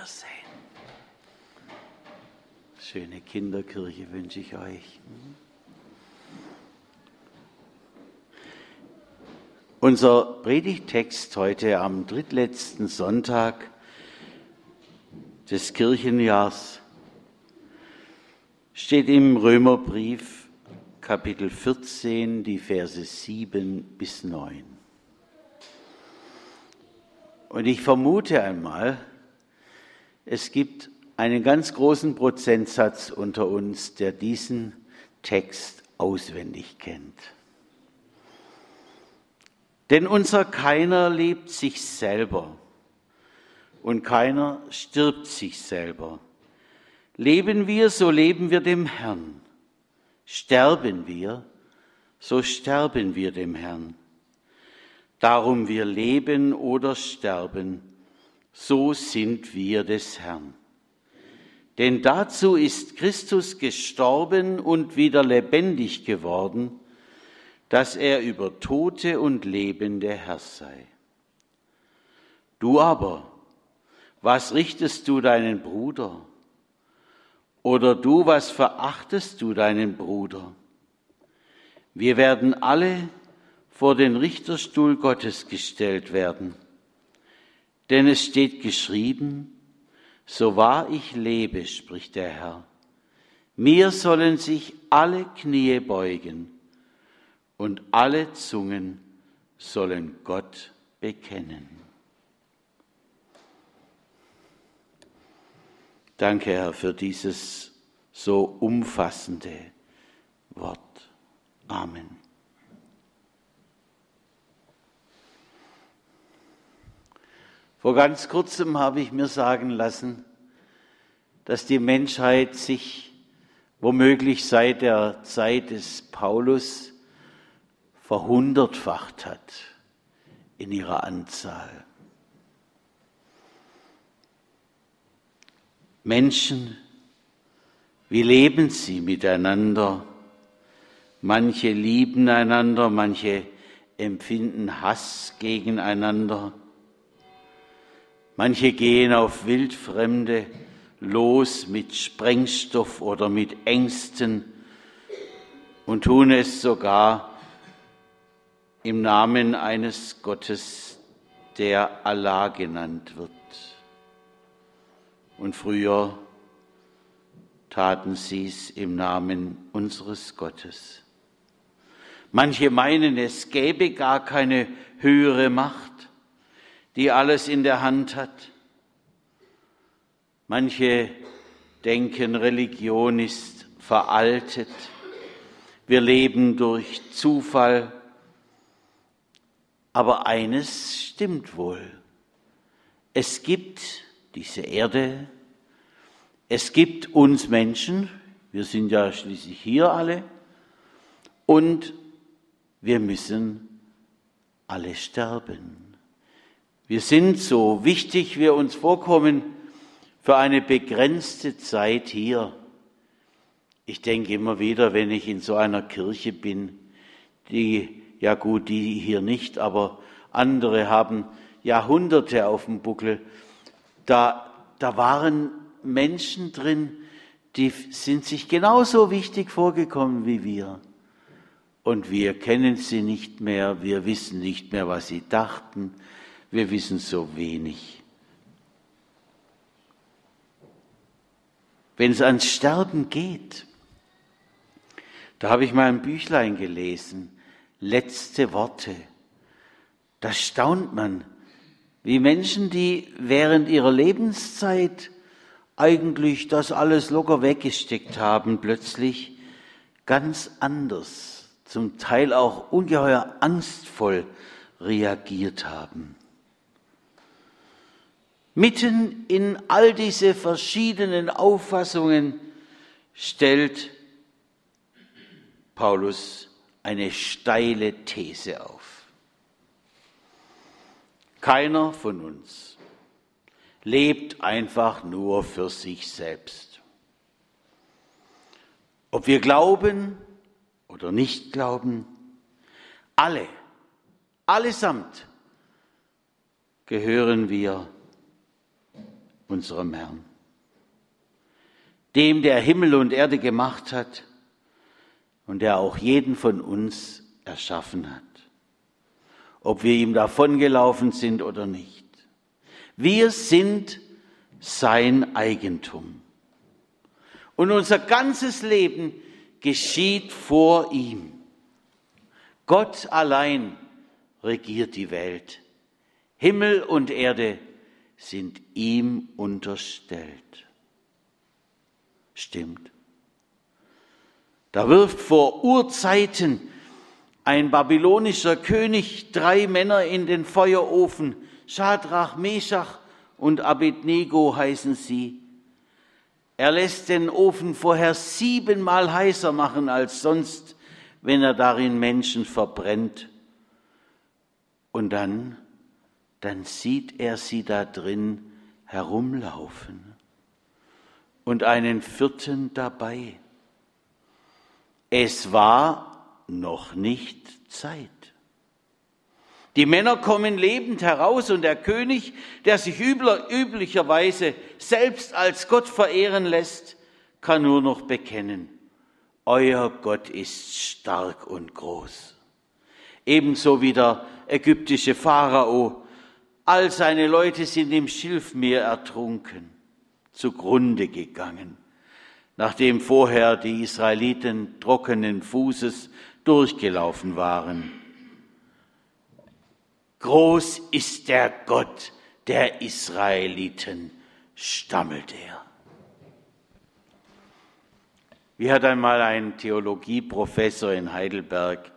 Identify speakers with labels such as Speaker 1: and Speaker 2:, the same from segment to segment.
Speaker 1: Wiedersehen. Schöne Kinderkirche wünsche ich euch. Unser Predigtext heute am drittletzten Sonntag des Kirchenjahrs steht im Römerbrief Kapitel 14, die Verse 7 bis 9. Und ich vermute einmal, es gibt einen ganz großen Prozentsatz unter uns, der diesen Text auswendig kennt. Denn unser keiner lebt sich selber und keiner stirbt sich selber. Leben wir, so leben wir dem Herrn. Sterben wir, so sterben wir dem Herrn. Darum wir leben oder sterben, so sind wir des Herrn. Denn dazu ist Christus gestorben und wieder lebendig geworden, dass er über Tote und Lebende Herr sei. Du aber, was richtest du deinen Bruder? Oder du, was verachtest du deinen Bruder? Wir werden alle vor den Richterstuhl Gottes gestellt werden. Denn es steht geschrieben, so wahr ich lebe, spricht der Herr, mir sollen sich alle Knie beugen und alle Zungen sollen Gott bekennen. Danke, Herr, für dieses so umfassende Wort. Amen. Vor ganz kurzem habe ich mir sagen lassen, dass die Menschheit sich womöglich seit der Zeit des Paulus verhundertfacht hat in ihrer Anzahl. Menschen, wie leben sie miteinander? Manche lieben einander, manche empfinden Hass gegeneinander. Manche gehen auf Wildfremde los mit Sprengstoff oder mit Ängsten und tun es sogar im Namen eines Gottes, der Allah genannt wird. Und früher taten sie es im Namen unseres Gottes. Manche meinen, es gäbe gar keine höhere Macht, die alles in der Hand hat. Manche denken, Religion ist veraltet. Wir leben durch Zufall aber eines stimmt wohl. Es gibt diese Erde, es gibt uns Menschen, wir sind ja schließlich hier alle, und wir müssen alle sterben. Wir sind, so wichtig wir uns vorkommen, für eine begrenzte Zeit hier. Ich denke immer wieder, wenn ich in so einer Kirche bin, die ja gut, die hier nicht, aber andere haben Jahrhunderte auf dem Buckel. Da, da waren Menschen drin, die sind sich genauso wichtig vorgekommen wie wir. Und wir kennen sie nicht mehr, wir wissen nicht mehr, was sie dachten, wir wissen so wenig. Wenn es ans Sterben geht, da habe ich mal ein Büchlein gelesen, letzte Worte. Da staunt man, wie Menschen, die während ihrer Lebenszeit eigentlich das alles locker weggesteckt haben, plötzlich ganz anders, zum Teil auch ungeheuer angstvoll reagiert haben. Mitten in all diese verschiedenen Auffassungen stellt Paulus eine steile These auf. Keiner von uns lebt einfach nur für sich selbst. Ob wir glauben oder nicht glauben, alle, allesamt gehören wir unserem Herrn, dem der Himmel und Erde gemacht hat und der auch jeden von uns erschaffen hat, ob wir ihm davongelaufen sind oder nicht. Wir sind sein Eigentum. Und unser ganzes Leben geschieht vor ihm. Gott allein regiert die Welt. Himmel und Erde sind ihm unterstellt. Stimmt. Da wirft vor Urzeiten ein babylonischer König drei Männer in den Feuerofen. Schadrach, Meshach und Abednego heißen sie. Er lässt den Ofen vorher siebenmal heißer machen als sonst, wenn er darin Menschen verbrennt. Und dann, dann sieht er sie da drin herumlaufen und einen vierten dabei. Es war noch nicht Zeit. Die Männer kommen lebend heraus und der König, der sich üblicherweise selbst als Gott verehren lässt, kann nur noch bekennen, euer Gott ist stark und groß. Ebenso wie der ägyptische Pharao, all seine Leute sind im Schilfmeer ertrunken, zugrunde gegangen, nachdem vorher die Israeliten trockenen Fußes durchgelaufen waren. Groß ist der Gott der Israeliten, stammelte er. Wie hat einmal ein Theologieprofessor in Heidelberg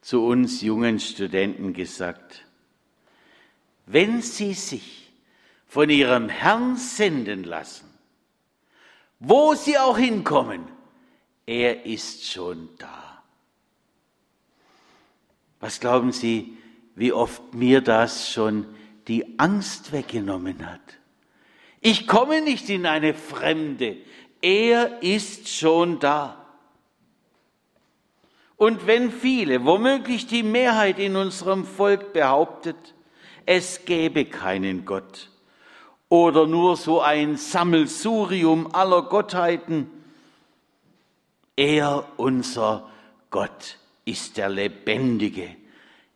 Speaker 1: zu uns jungen Studenten gesagt, wenn Sie sich von Ihrem Herrn senden lassen, wo Sie auch hinkommen, er ist schon da. Was glauben Sie, wie oft mir das schon die Angst weggenommen hat. Ich komme nicht in eine Fremde, er ist schon da. Und wenn viele, womöglich die Mehrheit in unserem Volk behauptet, es gäbe keinen Gott oder nur so ein Sammelsurium aller Gottheiten, er, unser Gott, ist der Lebendige,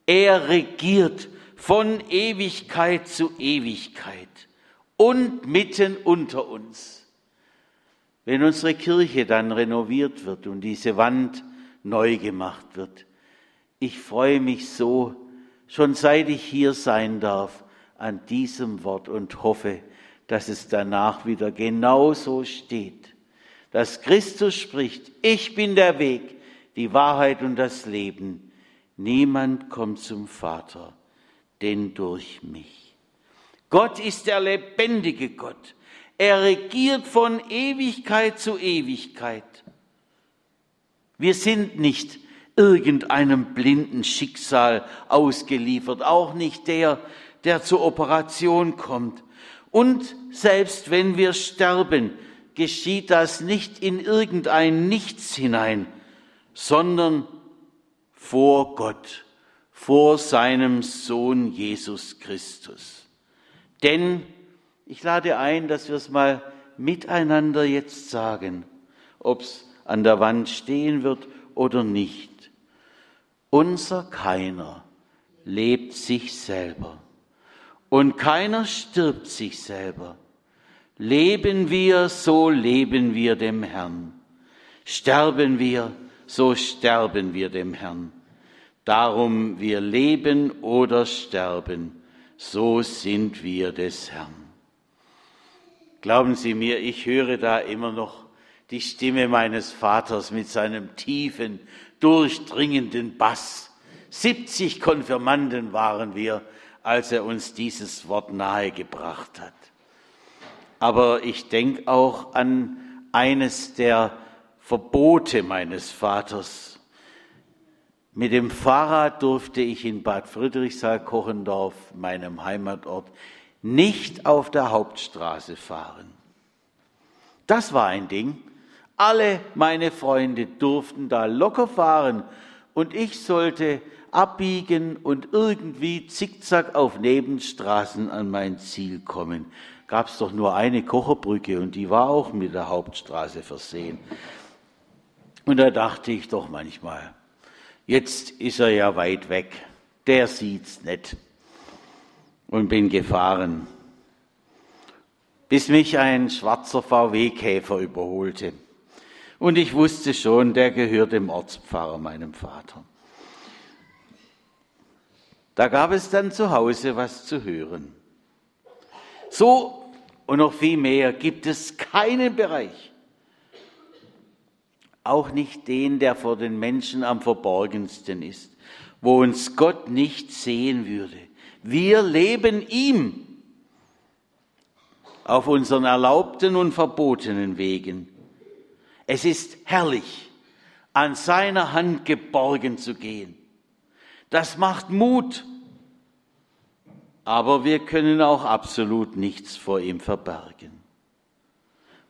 Speaker 1: er regiert von Ewigkeit zu Ewigkeit und mitten unter uns. Wenn unsere Kirche dann renoviert wird und diese Wand neu gemacht wird, ich freue mich so, schon seit ich hier sein darf, an diesem Wort und hoffe, dass es danach wieder genauso steht, dass Christus spricht, ich bin der Weg, die Wahrheit und das Leben. Niemand kommt zum Vater, denn durch mich. Gott ist der lebendige Gott. Er regiert von Ewigkeit zu Ewigkeit. Wir sind nicht irgendeinem blinden Schicksal ausgeliefert, auch nicht der, der zur Operation kommt. Und selbst wenn wir sterben, geschieht das nicht in irgendein Nichts hinein, sondern vor Gott, vor seinem Sohn Jesus Christus. Denn ich lade ein, dass wir es mal miteinander jetzt sagen, ob es an der Wand stehen wird oder nicht. Unser keiner lebt sich selber und keiner stirbt sich selber. Leben wir, so leben wir dem Herrn. Sterben wir, so sterben wir dem Herrn. Darum wir leben oder sterben, so sind wir des Herrn. Glauben Sie mir, ich höre da immer noch die Stimme meines Vaters mit seinem tiefen, durchdringenden Bass. 70 Konfirmanden waren wir, als er uns dieses Wort nahegebracht hat. Aber ich denke auch an eines der Verbote meines Vaters. Mit dem Fahrrad durfte ich in Bad Friedrichsthal-Kochendorf, meinem Heimatort, nicht auf der Hauptstraße fahren. Das war ein Ding. Alle meine Freunde durften da locker fahren und ich sollte abbiegen und irgendwie zickzack auf Nebenstraßen an mein Ziel kommen. gab es doch nur eine Kocherbrücke und die war auch mit der Hauptstraße versehen. Und da dachte ich doch manchmal, jetzt ist er ja weit weg, der sieht's nicht. Und bin gefahren, bis mich ein schwarzer VW-Käfer überholte. Und ich wusste schon, der gehört dem Ortspfarrer, meinem Vater. Da gab es dann zu Hause was zu hören. So und noch viel mehr gibt es keinen Bereich, auch nicht den, der vor den Menschen am verborgensten ist, wo uns Gott nicht sehen würde. Wir leben ihm auf unseren erlaubten und verbotenen Wegen. Es ist herrlich, an seiner Hand geborgen zu gehen. Das macht Mut aber wir können auch absolut nichts vor ihm verbergen.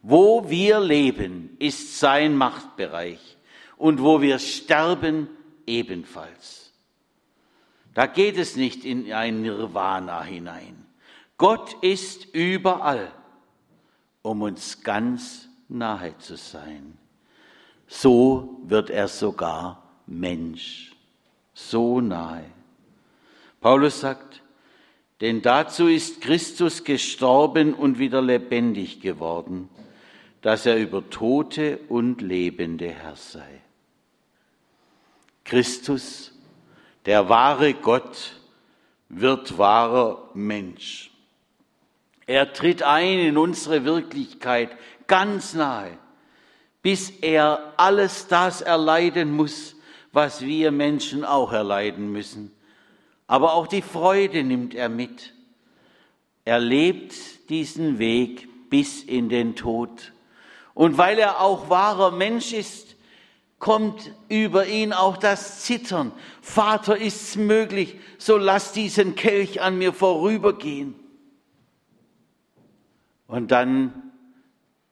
Speaker 1: Wo wir leben, ist sein Machtbereich und wo wir sterben, ebenfalls. Da geht es nicht in ein Nirvana hinein. Gott ist überall, um uns ganz nahe zu sein. So wird er sogar Mensch, so nahe. Paulus sagt, denn dazu ist Christus gestorben und wieder lebendig geworden, dass er über Tote und Lebende Herr sei. Christus, der wahre Gott, wird wahrer Mensch. Er tritt ein in unsere Wirklichkeit ganz nahe, bis er alles das erleiden muss, was wir Menschen auch erleiden müssen aber auch die Freude nimmt er mit. Er lebt diesen Weg bis in den Tod. Und weil er auch wahrer Mensch ist, kommt über ihn auch das Zittern. Vater, ist's möglich, so lass diesen Kelch an mir vorübergehen. Und dann,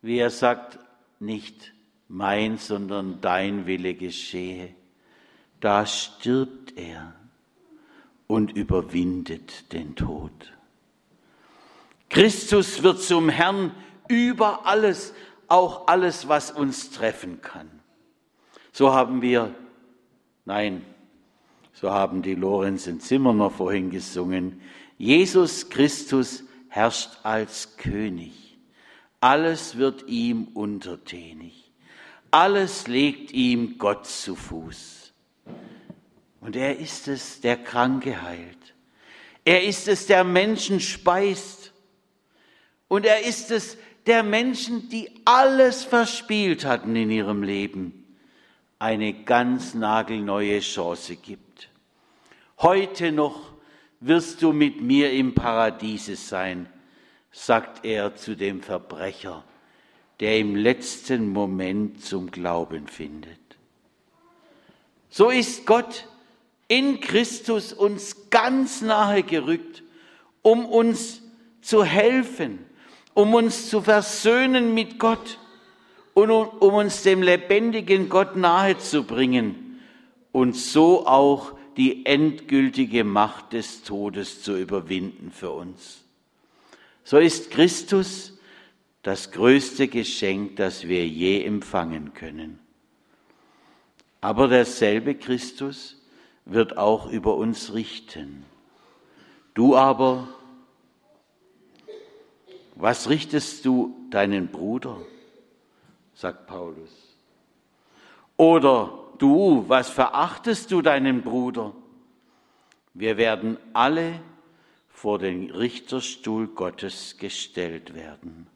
Speaker 1: wie er sagt, nicht mein, sondern dein Wille geschehe. Da stirbt er und überwindet den Tod. Christus wird zum Herrn über alles, auch alles, was uns treffen kann. So haben wir, nein, so haben die Lorenzen Zimmerner vorhin gesungen, Jesus Christus herrscht als König. Alles wird ihm untertänig. Alles legt ihm Gott zu Fuß. Und er ist es, der Kranke heilt. Er ist es, der Menschen speist. Und er ist es, der Menschen, die alles verspielt hatten in ihrem Leben, eine ganz nagelneue Chance gibt. Heute noch wirst du mit mir im Paradiese sein, sagt er zu dem Verbrecher, der im letzten Moment zum Glauben findet. So ist Gott in Christus uns ganz nahe gerückt, um uns zu helfen, um uns zu versöhnen mit Gott und um uns dem lebendigen Gott nahe zu bringen und so auch die endgültige Macht des Todes zu überwinden für uns. So ist Christus das größte Geschenk, das wir je empfangen können. Aber derselbe Christus wird auch über uns richten. Du aber, was richtest du deinen Bruder? sagt Paulus. Oder du, was verachtest du deinen Bruder? Wir werden alle vor den Richterstuhl Gottes gestellt werden.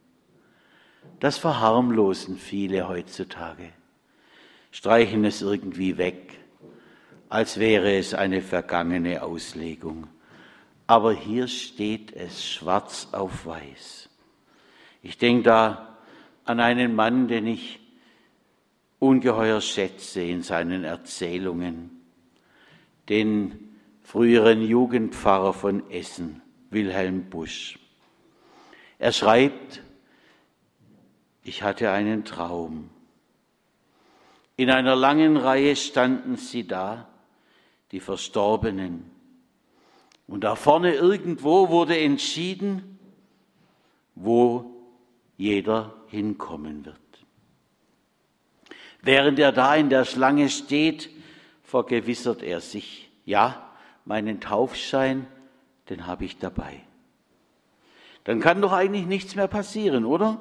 Speaker 1: Das verharmlosen viele heutzutage, streichen es irgendwie weg als wäre es eine vergangene Auslegung. Aber hier steht es schwarz auf weiß. Ich denke da an einen Mann, den ich ungeheuer schätze in seinen Erzählungen, den früheren Jugendpfarrer von Essen, Wilhelm Busch. Er schreibt, ich hatte einen Traum. In einer langen Reihe standen sie da die Verstorbenen. Und da vorne irgendwo wurde entschieden, wo jeder hinkommen wird. Während er da in der Schlange steht, vergewissert er sich, ja, meinen Taufschein, den habe ich dabei. Dann kann doch eigentlich nichts mehr passieren, oder?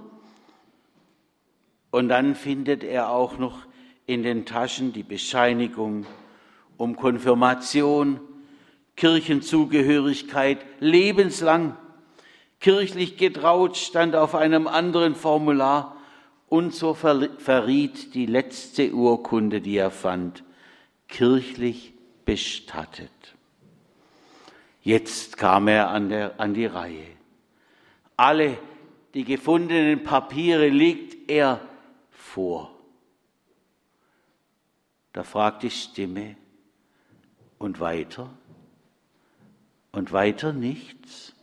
Speaker 1: Und dann findet er auch noch in den Taschen die Bescheinigung um Konfirmation, Kirchenzugehörigkeit lebenslang. Kirchlich getraut stand auf einem anderen Formular und so verriet die letzte Urkunde, die er fand, kirchlich bestattet. Jetzt kam er an, der, an die Reihe. Alle die gefundenen Papiere legt er vor. Da fragt die Stimme, und weiter? Und weiter nichts?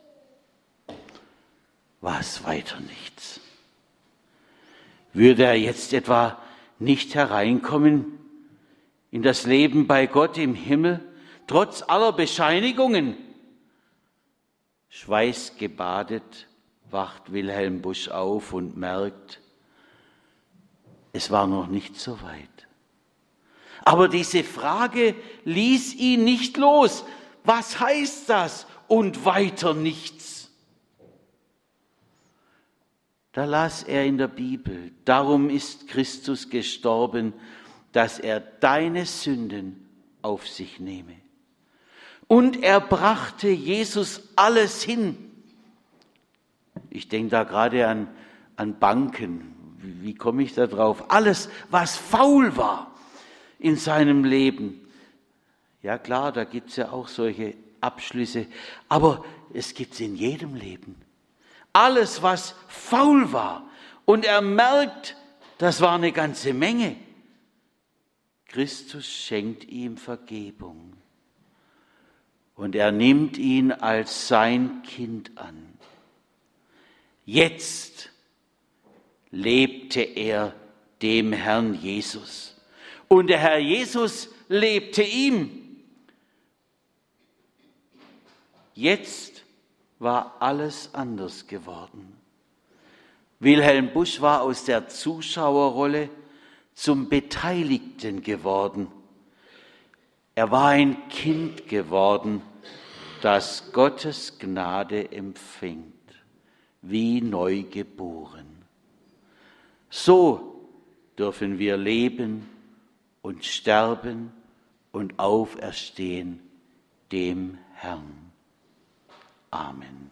Speaker 1: Was weiter nichts? Würde er jetzt etwa nicht hereinkommen in das Leben bei Gott im Himmel, trotz aller Bescheinigungen? Schweißgebadet wacht Wilhelm Busch auf und merkt, es war noch nicht so weit. Aber diese Frage ließ ihn nicht los. Was heißt das? Und weiter nichts. Da las er in der Bibel, darum ist Christus gestorben, dass er deine Sünden auf sich nehme. Und er brachte Jesus alles hin. Ich denke da gerade an, an Banken. Wie, wie komme ich da drauf? Alles, was faul war in seinem Leben. Ja klar, da gibt es ja auch solche Abschlüsse, aber es gibt es in jedem Leben. Alles, was faul war und er merkt, das war eine ganze Menge. Christus schenkt ihm Vergebung und er nimmt ihn als sein Kind an. Jetzt lebte er dem Herrn Jesus. Und der Herr Jesus lebte ihm. Jetzt war alles anders geworden. Wilhelm Busch war aus der Zuschauerrolle zum Beteiligten geworden. Er war ein Kind geworden, das Gottes Gnade empfängt, wie neugeboren. So dürfen wir leben und sterben und auferstehen dem Herrn. Amen.